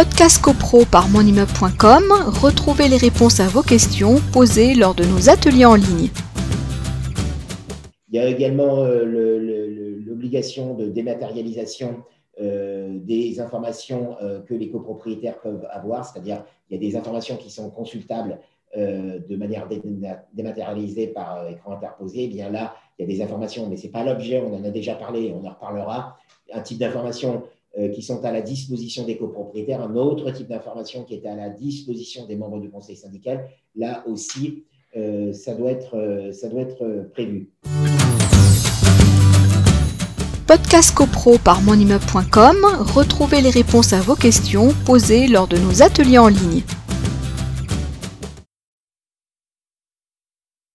Podcast CoPro par monimmeuble.com, retrouvez les réponses à vos questions posées lors de nos ateliers en ligne. Il y a également euh, l'obligation de dématérialisation euh, des informations euh, que les copropriétaires peuvent avoir, c'est-à-dire il y a des informations qui sont consultables de manière dématérialisée par écran interposé. Eh bien là, il y a des informations, mais ce n'est pas l'objet, on en a déjà parlé, on en reparlera. Un type d'information qui sont à la disposition des copropriétaires, un autre type d'information qui est à la disposition des membres du conseil syndical. Là aussi, ça doit être, ça doit être prévu. Podcast CoPro par monimmeuble.com, retrouvez les réponses à vos questions posées lors de nos ateliers en ligne.